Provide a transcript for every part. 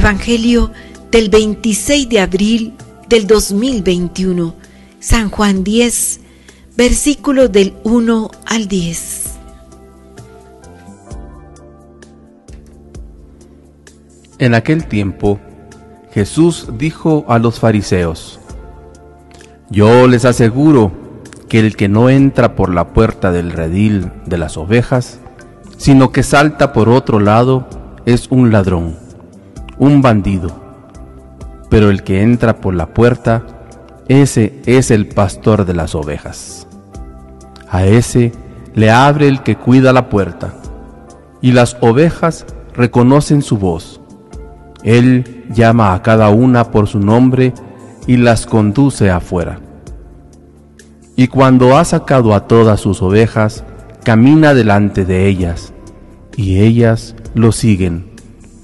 Evangelio del 26 de abril del 2021, San Juan 10, versículos del 1 al 10. En aquel tiempo, Jesús dijo a los fariseos, Yo les aseguro que el que no entra por la puerta del redil de las ovejas, sino que salta por otro lado, es un ladrón, un bandido. Pero el que entra por la puerta, ese es el pastor de las ovejas. A ese le abre el que cuida la puerta, y las ovejas reconocen su voz. Él llama a cada una por su nombre y las conduce afuera. Y cuando ha sacado a todas sus ovejas, camina delante de ellas, y ellas lo siguen,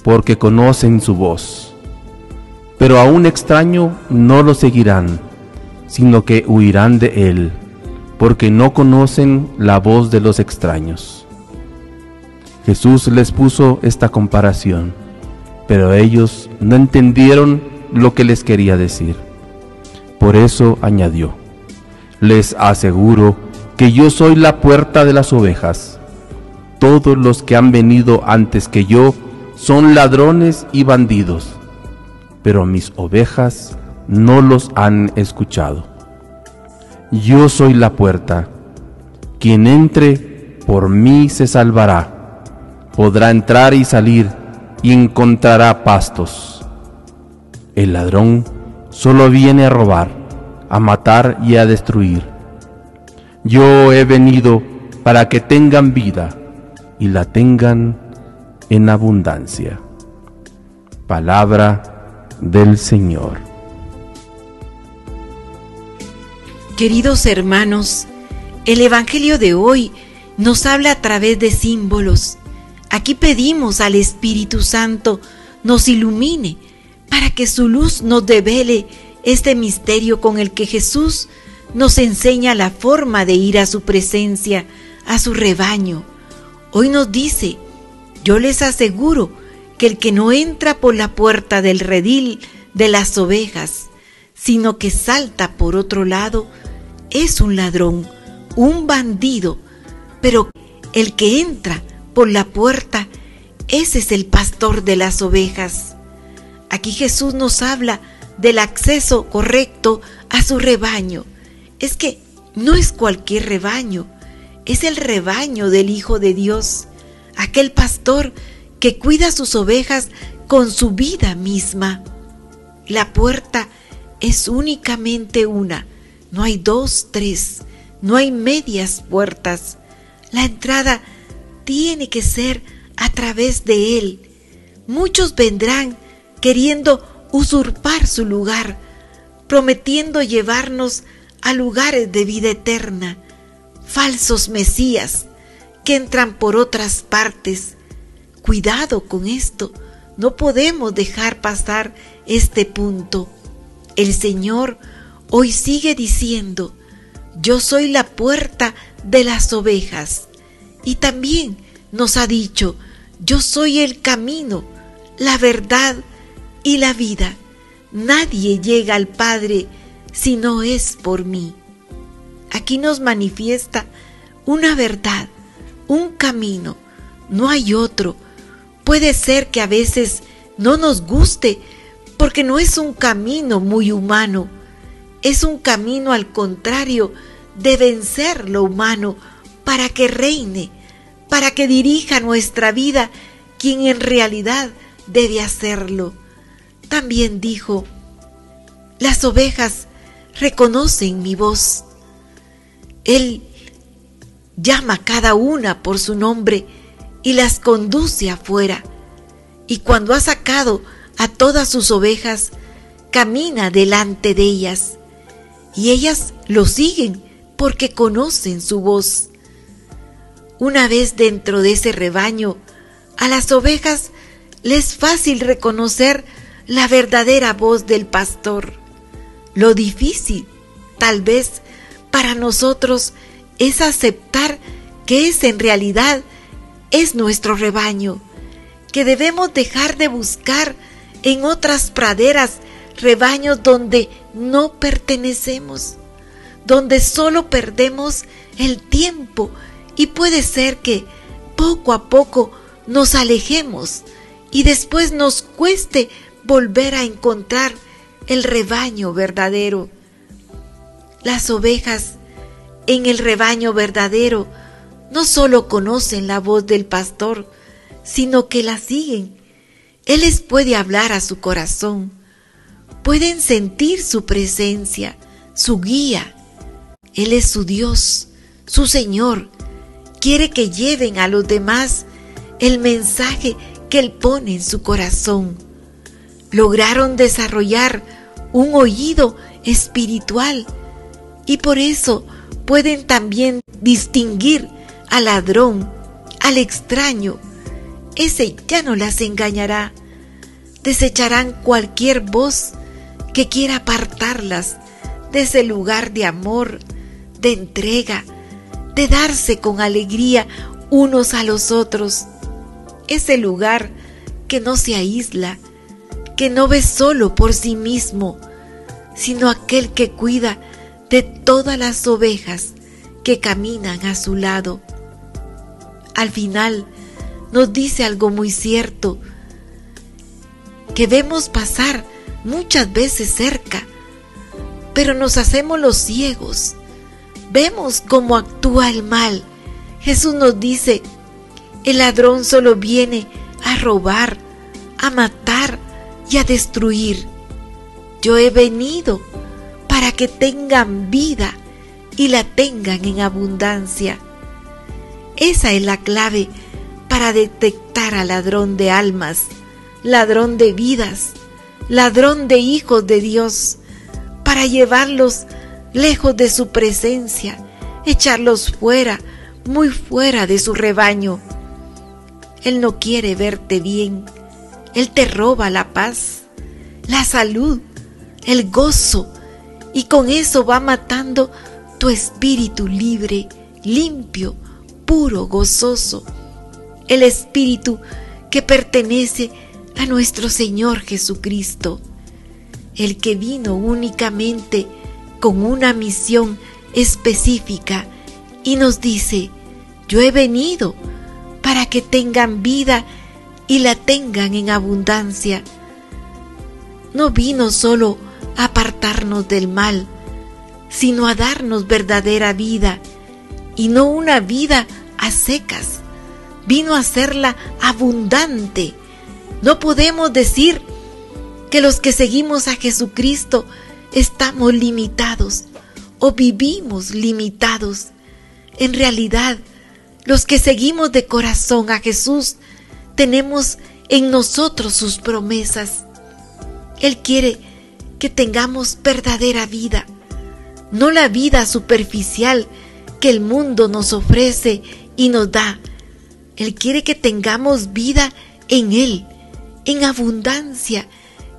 porque conocen su voz. Pero a un extraño no lo seguirán, sino que huirán de él, porque no conocen la voz de los extraños. Jesús les puso esta comparación, pero ellos no entendieron lo que les quería decir. Por eso añadió, les aseguro que yo soy la puerta de las ovejas. Todos los que han venido antes que yo son ladrones y bandidos, pero mis ovejas no los han escuchado. Yo soy la puerta. Quien entre por mí se salvará. Podrá entrar y salir y encontrará pastos. El ladrón solo viene a robar, a matar y a destruir. Yo he venido para que tengan vida y la tengan en abundancia. Palabra del Señor. Queridos hermanos, el Evangelio de hoy nos habla a través de símbolos. Aquí pedimos al Espíritu Santo nos ilumine para que su luz nos devele este misterio con el que Jesús nos enseña la forma de ir a su presencia, a su rebaño. Hoy nos dice, yo les aseguro que el que no entra por la puerta del redil de las ovejas, sino que salta por otro lado, es un ladrón, un bandido, pero el que entra por la puerta, ese es el pastor de las ovejas. Aquí Jesús nos habla del acceso correcto a su rebaño. Es que no es cualquier rebaño, es el rebaño del Hijo de Dios aquel pastor que cuida sus ovejas con su vida misma. La puerta es únicamente una, no hay dos, tres, no hay medias puertas. La entrada tiene que ser a través de Él. Muchos vendrán queriendo usurpar su lugar, prometiendo llevarnos a lugares de vida eterna, falsos mesías, que entran por otras partes. Cuidado con esto, no podemos dejar pasar este punto. El Señor hoy sigue diciendo, yo soy la puerta de las ovejas. Y también nos ha dicho, yo soy el camino, la verdad y la vida. Nadie llega al Padre si no es por mí. Aquí nos manifiesta una verdad un camino, no hay otro. Puede ser que a veces no nos guste porque no es un camino muy humano, es un camino al contrario de vencer lo humano para que reine, para que dirija nuestra vida quien en realidad debe hacerlo. También dijo, las ovejas reconocen mi voz. Él llama cada una por su nombre y las conduce afuera. Y cuando ha sacado a todas sus ovejas, camina delante de ellas. Y ellas lo siguen porque conocen su voz. Una vez dentro de ese rebaño, a las ovejas les es fácil reconocer la verdadera voz del pastor. Lo difícil, tal vez, para nosotros es aceptar que ese en realidad es nuestro rebaño, que debemos dejar de buscar en otras praderas rebaños donde no pertenecemos, donde solo perdemos el tiempo y puede ser que poco a poco nos alejemos y después nos cueste volver a encontrar el rebaño verdadero. Las ovejas en el rebaño verdadero no solo conocen la voz del pastor, sino que la siguen. Él les puede hablar a su corazón, pueden sentir su presencia, su guía. Él es su Dios, su Señor. Quiere que lleven a los demás el mensaje que Él pone en su corazón. Lograron desarrollar un oído espiritual y por eso pueden también distinguir al ladrón, al extraño. Ese ya no las engañará. Desecharán cualquier voz que quiera apartarlas de ese lugar de amor, de entrega, de darse con alegría unos a los otros. Ese lugar que no se aísla, que no ve solo por sí mismo, sino aquel que cuida de todas las ovejas que caminan a su lado. Al final nos dice algo muy cierto, que vemos pasar muchas veces cerca, pero nos hacemos los ciegos. Vemos cómo actúa el mal. Jesús nos dice, el ladrón solo viene a robar, a matar y a destruir. Yo he venido para que tengan vida y la tengan en abundancia. Esa es la clave para detectar al ladrón de almas, ladrón de vidas, ladrón de hijos de Dios, para llevarlos lejos de su presencia, echarlos fuera, muy fuera de su rebaño. Él no quiere verte bien, Él te roba la paz, la salud, el gozo, y con eso va matando tu espíritu libre, limpio, puro, gozoso, el espíritu que pertenece a nuestro Señor Jesucristo, el que vino únicamente con una misión específica y nos dice, yo he venido para que tengan vida y la tengan en abundancia. No vino solo apartarnos del mal, sino a darnos verdadera vida, y no una vida a secas. Vino a hacerla abundante. No podemos decir que los que seguimos a Jesucristo estamos limitados o vivimos limitados. En realidad, los que seguimos de corazón a Jesús, tenemos en nosotros sus promesas. Él quiere que tengamos verdadera vida, no la vida superficial que el mundo nos ofrece y nos da. Él quiere que tengamos vida en Él, en abundancia,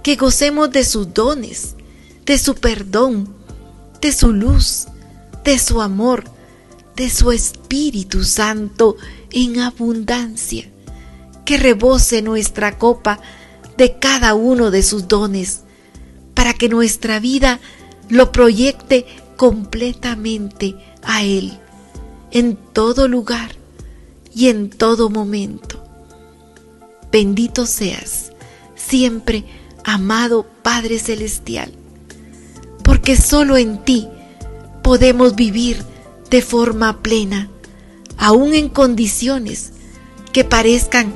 que gocemos de sus dones, de su perdón, de su luz, de su amor, de su Espíritu Santo en abundancia, que rebose nuestra copa de cada uno de sus dones para que nuestra vida lo proyecte completamente a Él, en todo lugar y en todo momento. Bendito seas, siempre amado Padre Celestial, porque solo en ti podemos vivir de forma plena, aun en condiciones que parezcan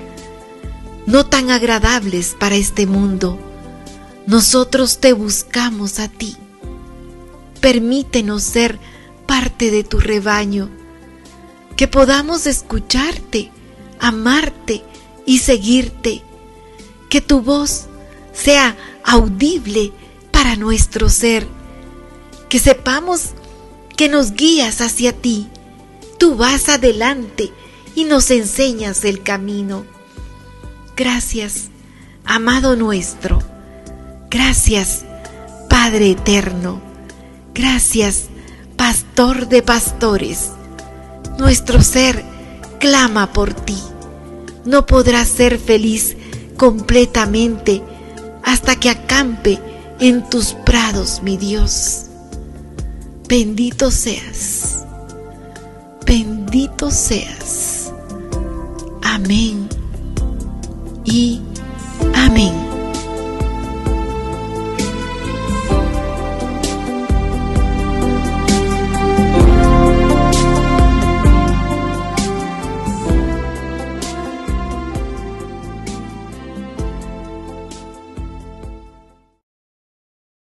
no tan agradables para este mundo nosotros te buscamos a ti. Permítenos ser parte de tu rebaño, que podamos escucharte, amarte y seguirte, que tu voz sea audible para nuestro ser, que sepamos que nos guías hacia ti, tú vas adelante y nos enseñas el camino. Gracias, amado nuestro Gracias, Padre eterno. Gracias, Pastor de pastores. Nuestro ser clama por ti. No podrá ser feliz completamente hasta que acampe en tus prados, mi Dios. Bendito seas, bendito seas. Amén y